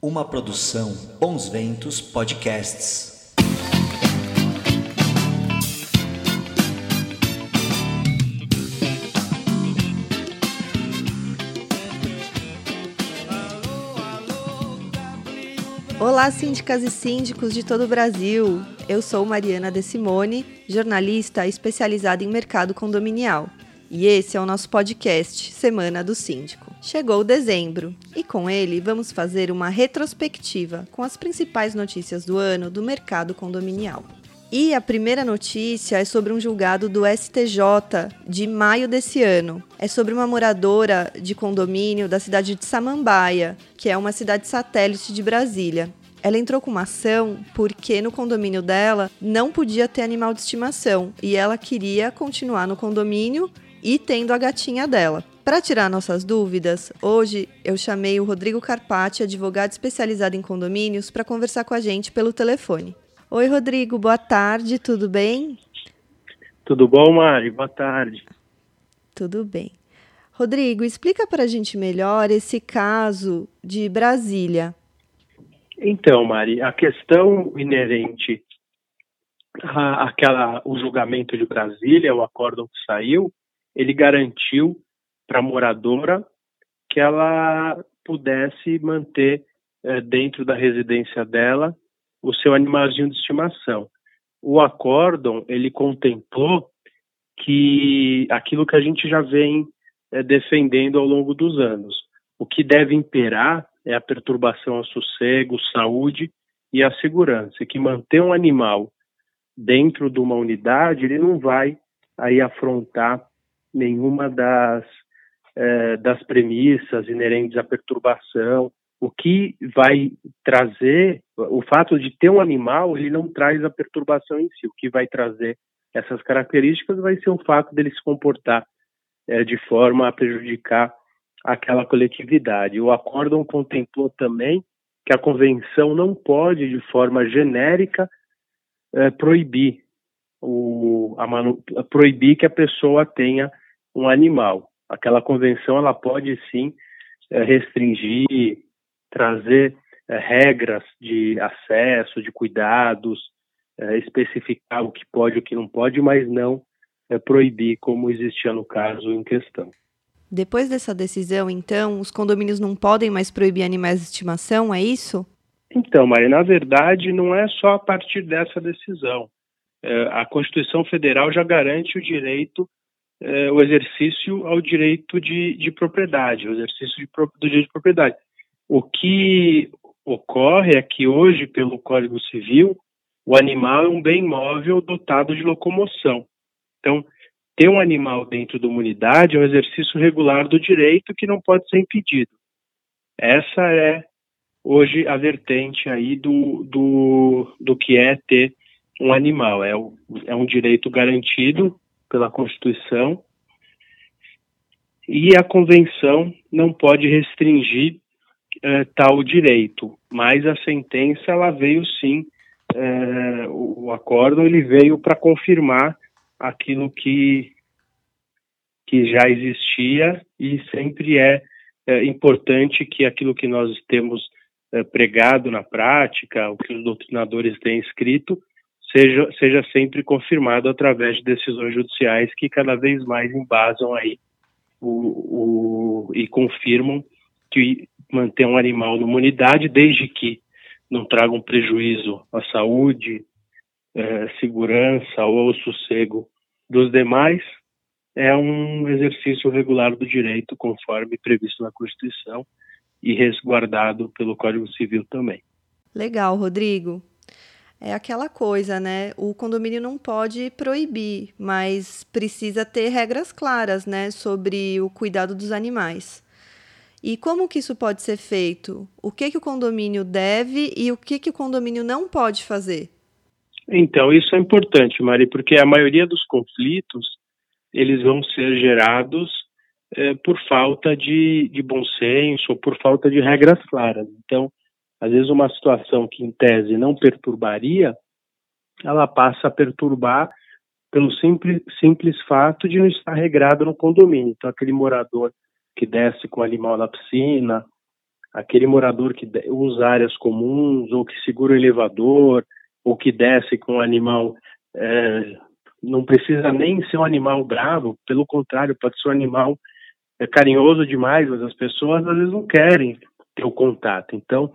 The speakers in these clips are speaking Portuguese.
Uma produção Bons Ventos Podcasts. Olá, síndicas e síndicos de todo o Brasil. Eu sou Mariana De Simone, jornalista especializada em mercado condominial. E esse é o nosso podcast Semana do Síndico. Chegou dezembro e com ele vamos fazer uma retrospectiva com as principais notícias do ano do mercado condominial. E a primeira notícia é sobre um julgado do STJ de maio desse ano. É sobre uma moradora de condomínio da cidade de Samambaia, que é uma cidade satélite de Brasília. Ela entrou com uma ação porque no condomínio dela não podia ter animal de estimação e ela queria continuar no condomínio e tendo a gatinha dela. Para tirar nossas dúvidas, hoje eu chamei o Rodrigo Carpati, advogado especializado em condomínios, para conversar com a gente pelo telefone. Oi, Rodrigo, boa tarde, tudo bem? Tudo bom, Mari? Boa tarde. Tudo bem. Rodrigo, explica para a gente melhor esse caso de Brasília. Então, Mari, a questão inerente àquela, o julgamento de Brasília, o acórdão que saiu, ele garantiu para a moradora que ela pudesse manter é, dentro da residência dela o seu animalzinho de estimação. O acórdão, ele contemplou que aquilo que a gente já vem é, defendendo ao longo dos anos. O que deve imperar é a perturbação ao sossego, saúde e a segurança. E que manter um animal dentro de uma unidade, ele não vai aí afrontar nenhuma das, é, das premissas inerentes à perturbação. O que vai trazer, o fato de ter um animal, ele não traz a perturbação em si. O que vai trazer essas características vai ser o fato dele se comportar é, de forma a prejudicar aquela coletividade. O acórdão contemplou também que a convenção não pode, de forma genérica, é, proibir o, a manu, proibir que a pessoa tenha um animal. Aquela convenção ela pode sim é, restringir, trazer é, regras de acesso, de cuidados, é, especificar o que pode e o que não pode, mas não proibir, como existia no caso em questão. Depois dessa decisão, então, os condomínios não podem mais proibir animais de estimação, é isso? Então, Maria, na verdade, não é só a partir dessa decisão. a Constituição Federal já garante o direito é, o exercício ao direito de, de propriedade, o exercício de, do direito de propriedade. O que ocorre é que hoje, pelo Código Civil, o animal é um bem móvel dotado de locomoção. Então, ter um animal dentro de uma unidade é um exercício regular do direito que não pode ser impedido. Essa é hoje a vertente aí do, do, do que é ter um animal. É, o, é um direito garantido pela Constituição e a Convenção não pode restringir eh, tal direito, mas a sentença ela veio sim, eh, o, o acordo ele veio para confirmar aquilo que que já existia e sempre é, é importante que aquilo que nós temos é, pregado na prática, o que os doutrinadores têm escrito, seja, seja sempre confirmado através de decisões judiciais que cada vez mais embasam aí o, o, e confirmam que manter um animal numa unidade, desde que não traga um prejuízo à saúde, é, segurança ou ao sossego dos demais, é um exercício regular do direito conforme previsto na Constituição e resguardado pelo Código Civil também. Legal, Rodrigo é aquela coisa, né? O condomínio não pode proibir, mas precisa ter regras claras, né, sobre o cuidado dos animais. E como que isso pode ser feito? O que que o condomínio deve e o que que o condomínio não pode fazer? Então, isso é importante, Mari, porque a maioria dos conflitos eles vão ser gerados é, por falta de, de bom senso ou por falta de regras claras. Então, às vezes uma situação que em tese não perturbaria, ela passa a perturbar pelo simples, simples fato de não estar regrado no condomínio. Então, aquele morador que desce com o animal na piscina, aquele morador que usa áreas comuns ou que segura o elevador ou que desce com um animal é, não precisa nem ser um animal bravo, pelo contrário, pode ser um animal é, carinhoso demais, mas as pessoas às vezes não querem ter o contato. Então,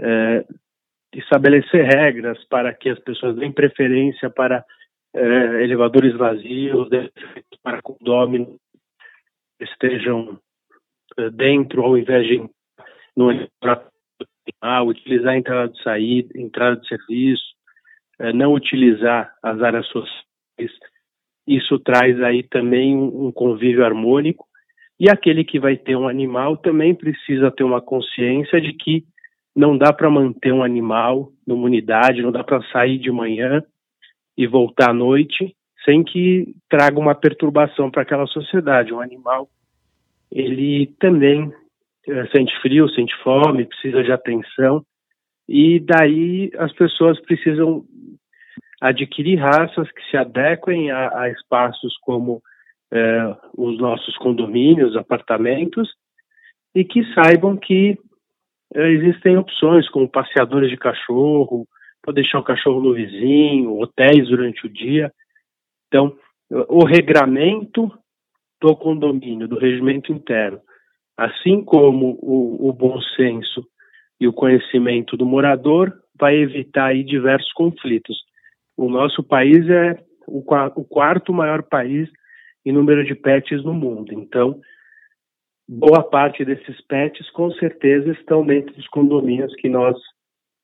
é, estabelecer regras para que as pessoas deem preferência para é, elevadores vazios, para condomínios estejam é, dentro ao invés de no utilizar a entrada de saída, entrada de serviço, é, não utilizar as áreas sociais. Isso traz aí também um convívio harmônico e aquele que vai ter um animal também precisa ter uma consciência de que não dá para manter um animal numa unidade, não dá para sair de manhã e voltar à noite sem que traga uma perturbação para aquela sociedade. Um animal, ele também é, sente frio, sente fome, precisa de atenção e daí as pessoas precisam adquirir raças que se adequem a, a espaços como é, os nossos condomínios, apartamentos, e que saibam que existem opções como passeadores de cachorro, pode deixar o cachorro no vizinho, hotéis durante o dia. Então, o regramento do condomínio, do regimento interno, assim como o, o bom senso e o conhecimento do morador, vai evitar aí diversos conflitos. O nosso país é o, o quarto maior país em número de pets no mundo. Então, boa parte desses pets, com certeza, estão dentro dos condomínios que nós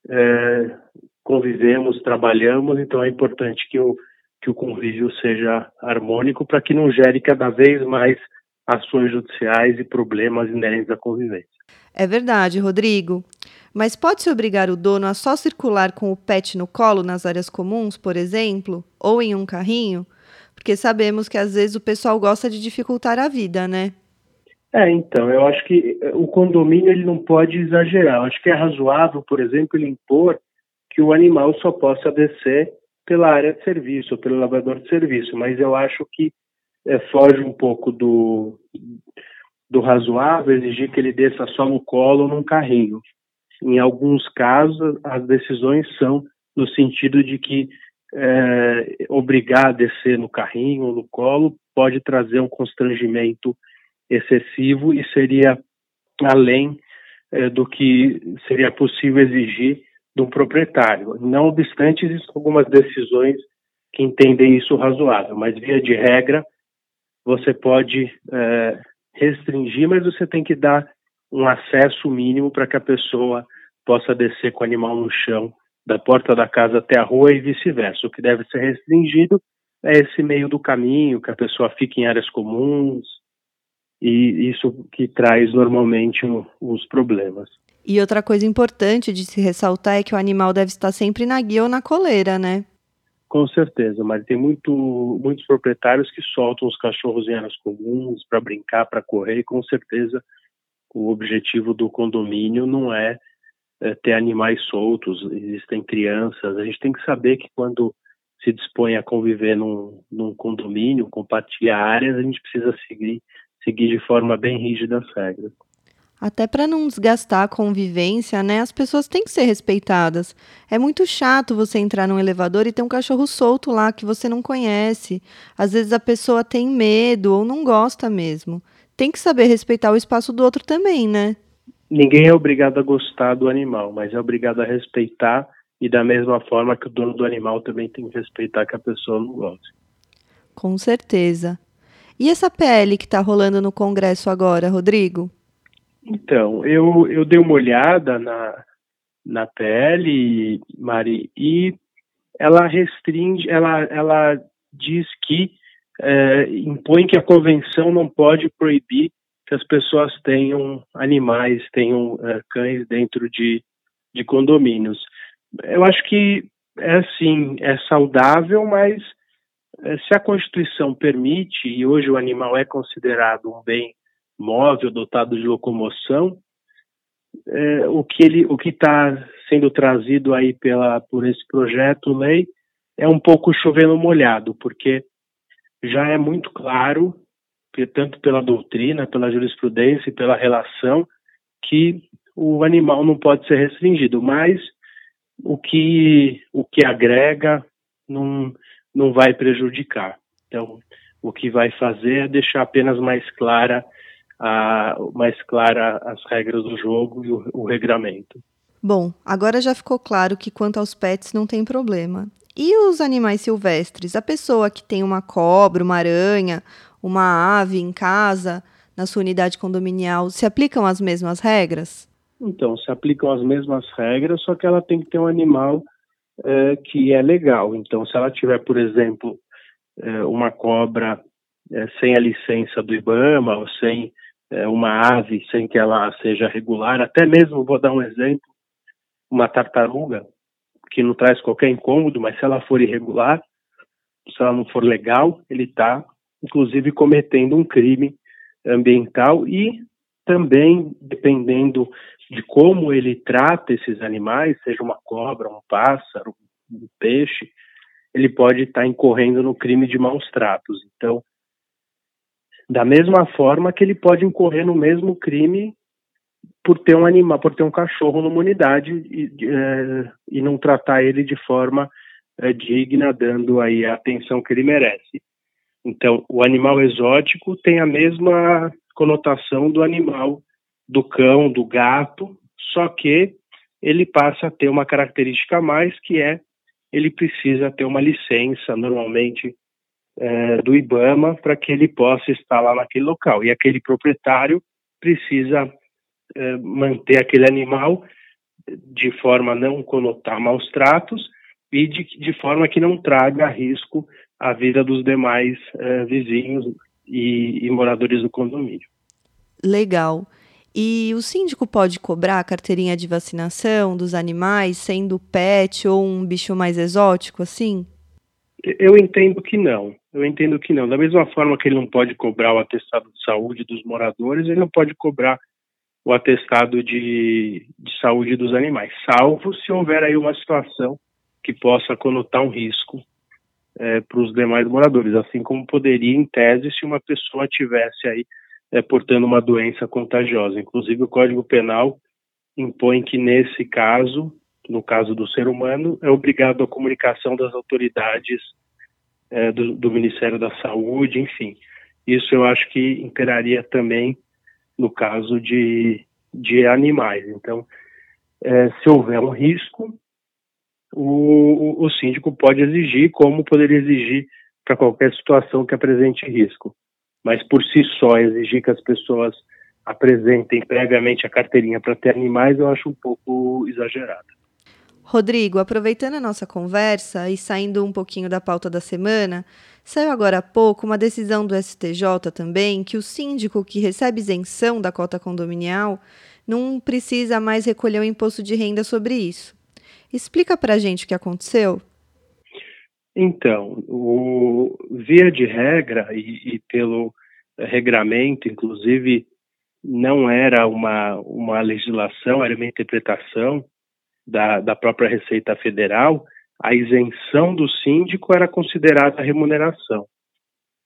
é, convivemos, trabalhamos. Então, é importante que o, que o convívio seja harmônico para que não gere cada vez mais ações judiciais e problemas inerentes à convivência. É verdade, Rodrigo. Mas pode-se obrigar o dono a só circular com o pet no colo nas áreas comuns, por exemplo, ou em um carrinho? Porque sabemos que às vezes o pessoal gosta de dificultar a vida, né? É, então, eu acho que eh, o condomínio ele não pode exagerar. Eu acho que é razoável, por exemplo, ele impor que o animal só possa descer pela área de serviço, pelo lavador de serviço, mas eu acho que é, foge um pouco do, do razoável exigir que ele desça só no colo ou num carrinho. Em alguns casos, as decisões são no sentido de que é, obrigar a descer no carrinho ou no colo pode trazer um constrangimento excessivo e seria além é, do que seria possível exigir de um proprietário. Não obstante, existem algumas decisões que entendem isso razoável, mas via de regra, você pode é, restringir, mas você tem que dar um acesso mínimo para que a pessoa possa descer com o animal no chão, da porta da casa até a rua e vice-versa. O que deve ser restringido é esse meio do caminho, que a pessoa fique em áreas comuns, e isso que traz normalmente os problemas. E outra coisa importante de se ressaltar é que o animal deve estar sempre na guia ou na coleira, né? Com certeza, mas tem muito, muitos proprietários que soltam os cachorros em áreas comuns para brincar, para correr, e com certeza o objetivo do condomínio não é, é, ter animais soltos, existem crianças. A gente tem que saber que quando se dispõe a conviver num, num condomínio, compartilhar áreas, a gente precisa seguir, seguir de forma bem rígida as regras. Até para não desgastar a convivência, né? As pessoas têm que ser respeitadas. É muito chato você entrar num elevador e ter um cachorro solto lá que você não conhece. Às vezes a pessoa tem medo ou não gosta mesmo. Tem que saber respeitar o espaço do outro também, né? Ninguém é obrigado a gostar do animal, mas é obrigado a respeitar e da mesma forma que o dono do animal também tem que respeitar que a pessoa não goste. Com certeza. E essa PL que está rolando no Congresso agora, Rodrigo? Então, eu, eu dei uma olhada na, na PL, Mari, e ela restringe, ela, ela diz que é, impõe que a convenção não pode proibir que as pessoas tenham animais, tenham é, cães dentro de, de condomínios. Eu acho que é assim, é saudável, mas se a Constituição permite, e hoje o animal é considerado um bem móvel dotado de locomoção, é, o que ele, o que está sendo trazido aí pela por esse projeto lei é um pouco chovendo molhado, porque já é muito claro, tanto pela doutrina, pela jurisprudência e pela relação, que o animal não pode ser restringido, mas o que, o que agrega não, não vai prejudicar. Então, o que vai fazer é deixar apenas mais clara, a, mais clara as regras do jogo e o, o regramento. Bom, agora já ficou claro que quanto aos pets não tem problema. E os animais silvestres? A pessoa que tem uma cobra, uma aranha, uma ave em casa, na sua unidade condominial, se aplicam as mesmas regras? Então, se aplicam as mesmas regras, só que ela tem que ter um animal é, que é legal. Então, se ela tiver, por exemplo, é, uma cobra é, sem a licença do IBAMA, ou sem uma ave, sem que ela seja regular, até mesmo, vou dar um exemplo, uma tartaruga, que não traz qualquer incômodo, mas se ela for irregular, se ela não for legal, ele está, inclusive, cometendo um crime ambiental e também, dependendo de como ele trata esses animais, seja uma cobra, um pássaro, um peixe, ele pode estar incorrendo no crime de maus tratos. Então, da mesma forma que ele pode incorrer no mesmo crime por ter um animal, por ter um cachorro numa unidade e, é, e não tratar ele de forma é, digna, dando aí a atenção que ele merece. Então, o animal exótico tem a mesma conotação do animal do cão, do gato, só que ele passa a ter uma característica a mais que é ele precisa ter uma licença, normalmente é, do IBAMA, para que ele possa estar lá naquele local. E aquele proprietário precisa é, manter aquele animal de forma a não conotar maus tratos e de, de forma que não traga risco à vida dos demais é, vizinhos e, e moradores do condomínio. Legal. E o síndico pode cobrar a carteirinha de vacinação dos animais, sendo pet ou um bicho mais exótico, assim? Eu entendo que não. Eu entendo que não. Da mesma forma que ele não pode cobrar o atestado de saúde dos moradores, ele não pode cobrar o atestado de, de saúde dos animais, salvo se houver aí uma situação que possa conotar um risco é, para os demais moradores, assim como poderia, em tese, se uma pessoa tivesse aí é, portando uma doença contagiosa. Inclusive, o Código Penal impõe que, nesse caso, no caso do ser humano, é obrigado a comunicação das autoridades é, do, do, Ministério da Saúde, enfim. Isso eu acho que imperaria também no caso de, de animais. Então, é, se houver um risco, o, o síndico pode exigir, como poderia exigir para qualquer situação que apresente risco mas por si só exigir que as pessoas apresentem previamente a carteirinha para ter animais, eu acho um pouco exagerado. Rodrigo, aproveitando a nossa conversa e saindo um pouquinho da pauta da semana, saiu agora há pouco uma decisão do STJ também que o síndico que recebe isenção da cota condominial não precisa mais recolher o imposto de renda sobre isso. Explica para a gente o que aconteceu. Então, o, via de regra e, e pelo regramento, inclusive, não era uma, uma legislação, era uma interpretação da, da própria Receita Federal, a isenção do síndico era considerada remuneração.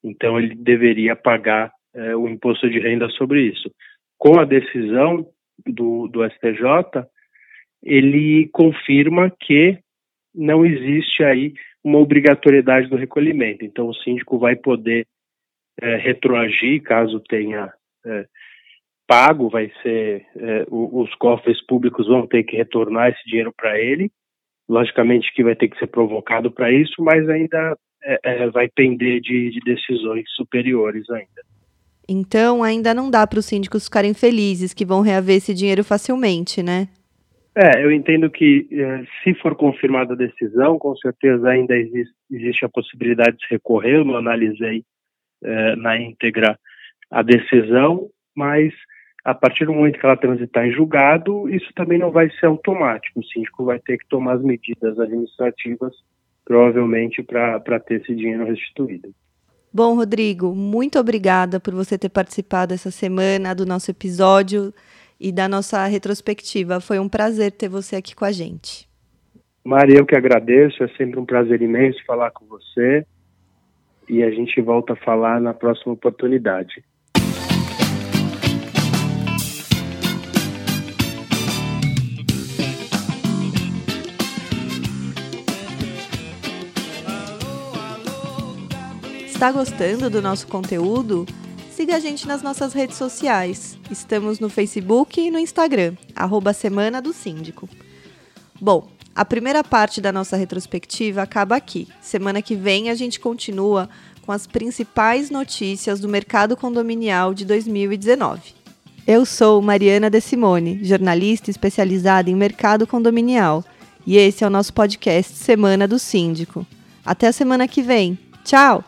Então, ele deveria pagar é, o imposto de renda sobre isso. Com a decisão do, do STJ, ele confirma que não existe aí uma obrigatoriedade do recolhimento. Então, o síndico vai poder é, retroagir caso tenha é, pago, vai ser é, os cofres públicos vão ter que retornar esse dinheiro para ele. Logicamente que vai ter que ser provocado para isso, mas ainda é, é, vai pender de, de decisões superiores ainda. Então, ainda não dá para os síndicos ficarem felizes que vão reaver esse dinheiro facilmente, né? É, eu entendo que eh, se for confirmada a decisão, com certeza ainda existe, existe a possibilidade de recorrer. Eu não analisei eh, na íntegra a decisão, mas a partir do momento que ela transitar em julgado, isso também não vai ser automático. O síndico vai ter que tomar as medidas administrativas, provavelmente, para ter esse dinheiro restituído. Bom, Rodrigo, muito obrigada por você ter participado essa semana do nosso episódio e da nossa retrospectiva. Foi um prazer ter você aqui com a gente. Maria, eu que agradeço. É sempre um prazer imenso falar com você. E a gente volta a falar na próxima oportunidade. Está gostando do nosso conteúdo? Siga a gente nas nossas redes sociais. Estamos no Facebook e no Instagram, arroba Semana do Síndico. Bom, a primeira parte da nossa retrospectiva acaba aqui. Semana que vem a gente continua com as principais notícias do mercado condominial de 2019. Eu sou Mariana De Simone, jornalista especializada em mercado condominial, e esse é o nosso podcast Semana do Síndico. Até a semana que vem. Tchau!